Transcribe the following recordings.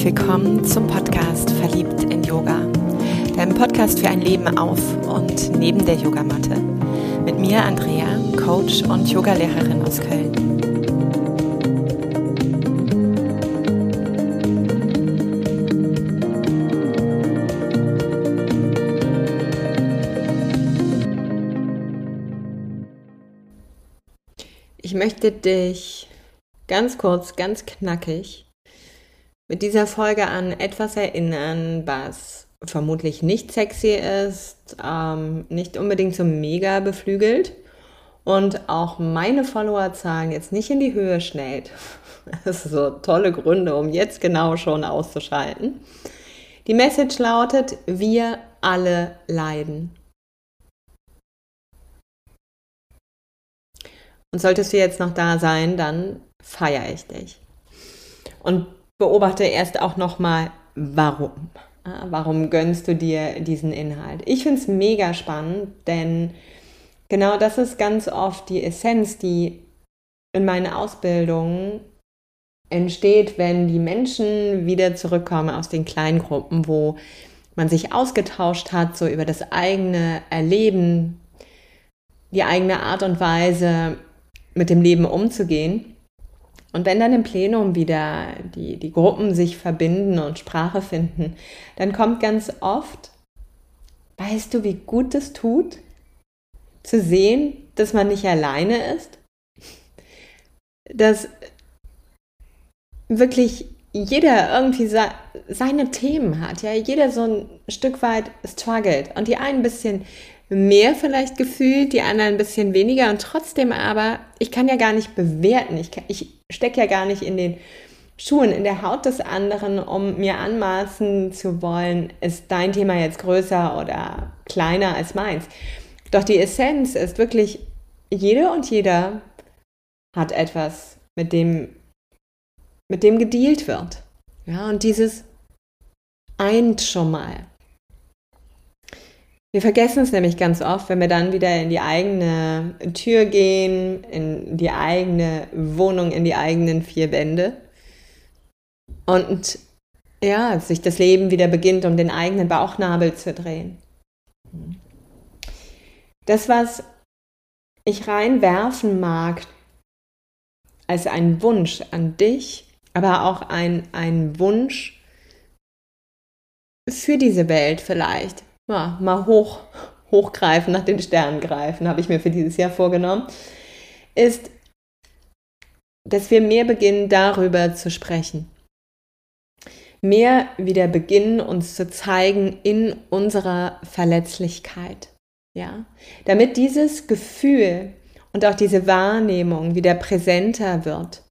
herzlich willkommen zum Podcast Verliebt in Yoga. Deinem Podcast für ein Leben auf und neben der Yogamatte. Mit mir Andrea, Coach und Yogalehrerin aus Köln. Ich möchte dich ganz kurz, ganz knackig mit dieser Folge an etwas erinnern, was vermutlich nicht sexy ist, ähm, nicht unbedingt so mega beflügelt und auch meine Followerzahlen jetzt nicht in die Höhe schnellt. Das sind so tolle Gründe, um jetzt genau schon auszuschalten. Die Message lautet, wir alle leiden. Und solltest du jetzt noch da sein, dann feiere ich dich. Und beobachte erst auch nochmal, warum. Warum gönnst du dir diesen Inhalt? Ich finde es mega spannend, denn genau das ist ganz oft die Essenz, die in meiner Ausbildung entsteht, wenn die Menschen wieder zurückkommen aus den Kleingruppen, wo man sich ausgetauscht hat, so über das eigene Erleben, die eigene Art und Weise, mit dem Leben umzugehen. Und wenn dann im Plenum wieder die, die Gruppen sich verbinden und Sprache finden, dann kommt ganz oft, weißt du, wie gut es tut, zu sehen, dass man nicht alleine ist, dass wirklich jeder irgendwie seine Themen hat, ja, jeder so ein Stück weit struggelt und die einen ein bisschen mehr vielleicht gefühlt, die anderen ein bisschen weniger und trotzdem aber, ich kann ja gar nicht bewerten, ich, ich stecke ja gar nicht in den Schuhen, in der Haut des anderen, um mir anmaßen zu wollen, ist dein Thema jetzt größer oder kleiner als meins. Doch die Essenz ist wirklich, jede und jeder hat etwas, mit dem, mit dem gedealt wird. Ja, und dieses eint schon mal. Wir vergessen es nämlich ganz oft, wenn wir dann wieder in die eigene Tür gehen, in die eigene Wohnung, in die eigenen vier Wände. Und ja, sich das Leben wieder beginnt, um den eigenen Bauchnabel zu drehen. Das, was ich reinwerfen mag, als ein Wunsch an dich, aber auch ein, ein Wunsch für diese Welt vielleicht, ja, mal hoch, hochgreifen, nach den Sternen greifen, habe ich mir für dieses Jahr vorgenommen, ist, dass wir mehr beginnen, darüber zu sprechen. Mehr wieder beginnen, uns zu zeigen in unserer Verletzlichkeit. Ja, damit dieses Gefühl und auch diese Wahrnehmung wieder präsenter wird.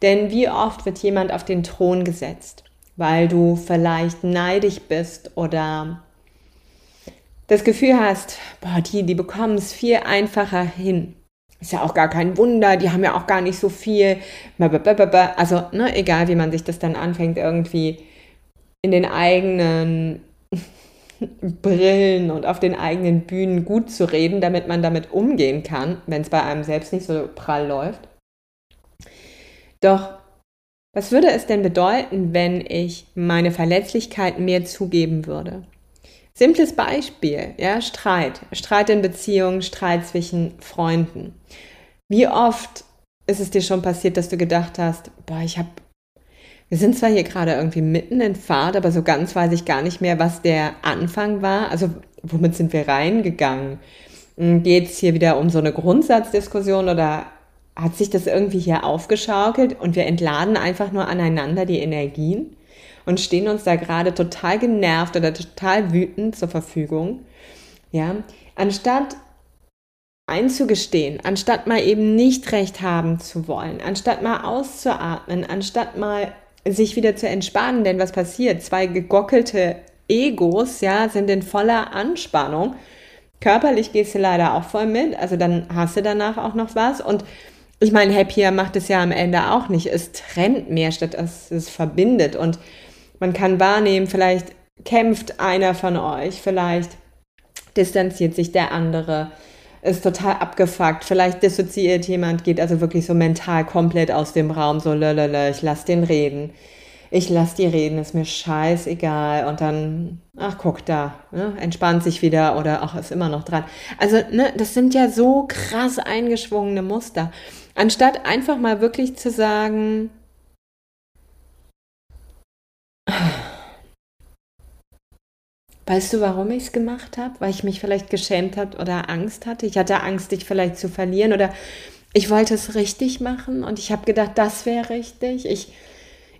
Denn wie oft wird jemand auf den Thron gesetzt, weil du vielleicht neidisch bist oder das Gefühl hast, boah, die, die bekommen es viel einfacher hin. Ist ja auch gar kein Wunder, die haben ja auch gar nicht so viel. Also, ne, egal wie man sich das dann anfängt, irgendwie in den eigenen Brillen und auf den eigenen Bühnen gut zu reden, damit man damit umgehen kann, wenn es bei einem selbst nicht so prall läuft. Doch was würde es denn bedeuten, wenn ich meine Verletzlichkeit mehr zugeben würde? Simples Beispiel, ja, Streit. Streit in Beziehungen, Streit zwischen Freunden. Wie oft ist es dir schon passiert, dass du gedacht hast, boah, ich habe, wir sind zwar hier gerade irgendwie mitten in Fahrt, aber so ganz weiß ich gar nicht mehr, was der Anfang war. Also womit sind wir reingegangen? Hm, Geht es hier wieder um so eine Grundsatzdiskussion oder hat sich das irgendwie hier aufgeschaukelt und wir entladen einfach nur aneinander die Energien? Und stehen uns da gerade total genervt oder total wütend zur Verfügung. Ja, anstatt einzugestehen, anstatt mal eben nicht recht haben zu wollen, anstatt mal auszuatmen, anstatt mal sich wieder zu entspannen, denn was passiert? Zwei gegockelte Egos, ja, sind in voller Anspannung. Körperlich gehst du leider auch voll mit, also dann hast du danach auch noch was und ich meine, Happier macht es ja am Ende auch nicht. Es trennt mehr, statt dass es verbindet. Und man kann wahrnehmen, vielleicht kämpft einer von euch, vielleicht distanziert sich der andere, ist total abgefuckt, vielleicht dissoziiert jemand, geht also wirklich so mental komplett aus dem Raum, so lölöle, ich lass den reden. Ich lasse die reden, ist mir scheißegal und dann, ach guck da, ne, entspannt sich wieder oder ach, ist immer noch dran. Also, ne, das sind ja so krass eingeschwungene Muster. Anstatt einfach mal wirklich zu sagen, Weißt du, warum ich es gemacht habe? Weil ich mich vielleicht geschämt habe oder Angst hatte. Ich hatte Angst, dich vielleicht zu verlieren oder ich wollte es richtig machen und ich habe gedacht, das wäre richtig. Ich,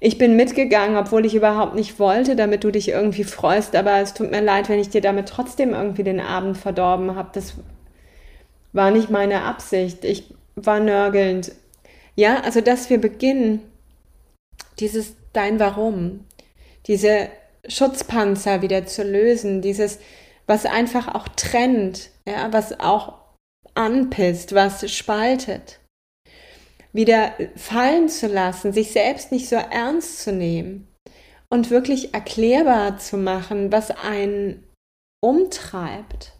ich bin mitgegangen, obwohl ich überhaupt nicht wollte, damit du dich irgendwie freust. Aber es tut mir leid, wenn ich dir damit trotzdem irgendwie den Abend verdorben habe. Das war nicht meine Absicht. Ich war nörgelnd. Ja, also dass wir beginnen, dieses Dein Warum, diese Schutzpanzer wieder zu lösen, dieses, was einfach auch trennt, ja, was auch anpisst, was spaltet, wieder fallen zu lassen, sich selbst nicht so ernst zu nehmen und wirklich erklärbar zu machen, was einen umtreibt.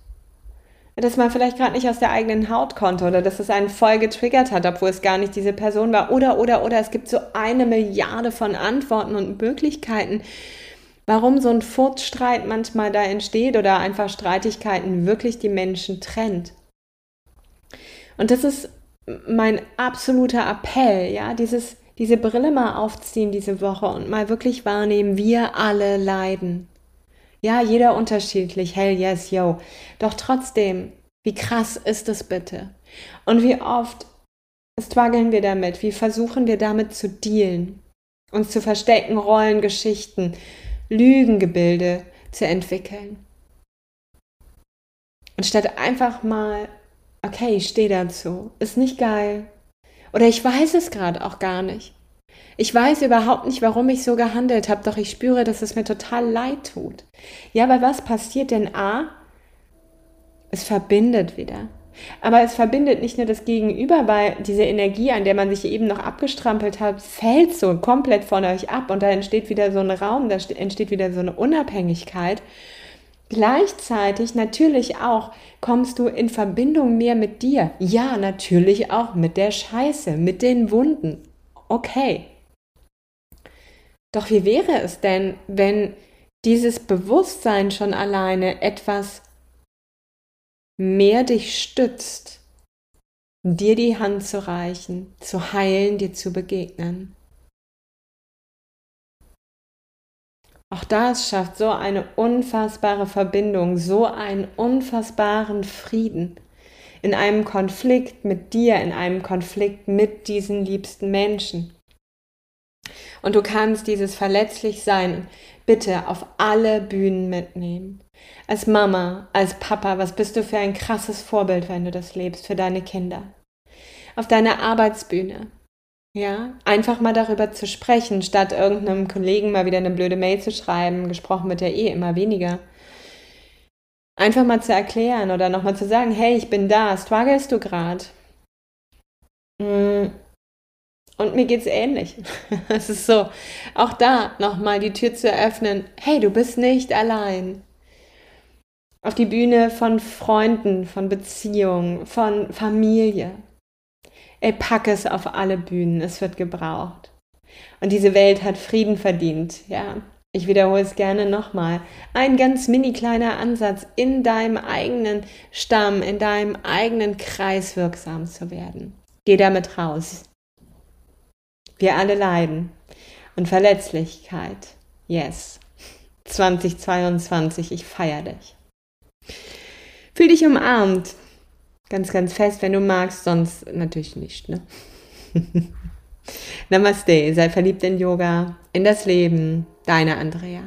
Dass man vielleicht gerade nicht aus der eigenen Haut konnte oder dass es einen voll getriggert hat, obwohl es gar nicht diese Person war. Oder, oder, oder es gibt so eine Milliarde von Antworten und Möglichkeiten, warum so ein Furzstreit manchmal da entsteht oder einfach Streitigkeiten wirklich die Menschen trennt. Und das ist mein absoluter Appell, ja, dieses, diese Brille mal aufziehen diese Woche und mal wirklich wahrnehmen, wir alle leiden. Ja, jeder unterschiedlich, hell yes, yo. Doch trotzdem, wie krass ist es bitte? Und wie oft strugglen wir damit? Wie versuchen wir damit zu dealen? Uns zu verstecken, Rollen, Geschichten, Lügengebilde zu entwickeln. Und statt einfach mal okay, ich stehe dazu, ist nicht geil. Oder ich weiß es gerade auch gar nicht. Ich weiß überhaupt nicht, warum ich so gehandelt habe, doch ich spüre, dass es mir total leid tut. Ja, aber was passiert denn? A, es verbindet wieder. Aber es verbindet nicht nur das Gegenüber, weil diese Energie, an der man sich eben noch abgestrampelt hat, fällt so komplett von euch ab und da entsteht wieder so ein Raum, da entsteht wieder so eine Unabhängigkeit. Gleichzeitig natürlich auch kommst du in Verbindung mehr mit dir. Ja, natürlich auch mit der Scheiße, mit den Wunden. Okay. Doch wie wäre es denn, wenn dieses Bewusstsein schon alleine etwas mehr dich stützt, dir die Hand zu reichen, zu heilen, dir zu begegnen? Auch das schafft so eine unfassbare Verbindung, so einen unfassbaren Frieden in einem Konflikt mit dir, in einem Konflikt mit diesen liebsten Menschen. Und du kannst dieses verletzlich sein bitte auf alle Bühnen mitnehmen. Als Mama, als Papa, was bist du für ein krasses Vorbild, wenn du das lebst für deine Kinder? Auf deiner Arbeitsbühne, ja, einfach mal darüber zu sprechen, statt irgendeinem Kollegen mal wieder eine blöde Mail zu schreiben, gesprochen wird ja eh immer weniger. Einfach mal zu erklären oder nochmal zu sagen, hey, ich bin da, strugglest du gerade? Mm. Und mir geht's ähnlich. Es ist so, auch da nochmal die Tür zu eröffnen, hey, du bist nicht allein. Auf die Bühne von Freunden, von Beziehungen, von Familie. Ey, pack es auf alle Bühnen, es wird gebraucht. Und diese Welt hat Frieden verdient, ja. Ich wiederhole es gerne nochmal. Ein ganz mini kleiner Ansatz, in deinem eigenen Stamm, in deinem eigenen Kreis wirksam zu werden. Geh damit raus. Wir alle leiden. Und Verletzlichkeit. Yes. 2022, ich feiere dich. Fühl dich umarmt. Ganz, ganz fest, wenn du magst, sonst natürlich nicht. Ne? Namaste, sei verliebt in Yoga, in das Leben, deine Andrea.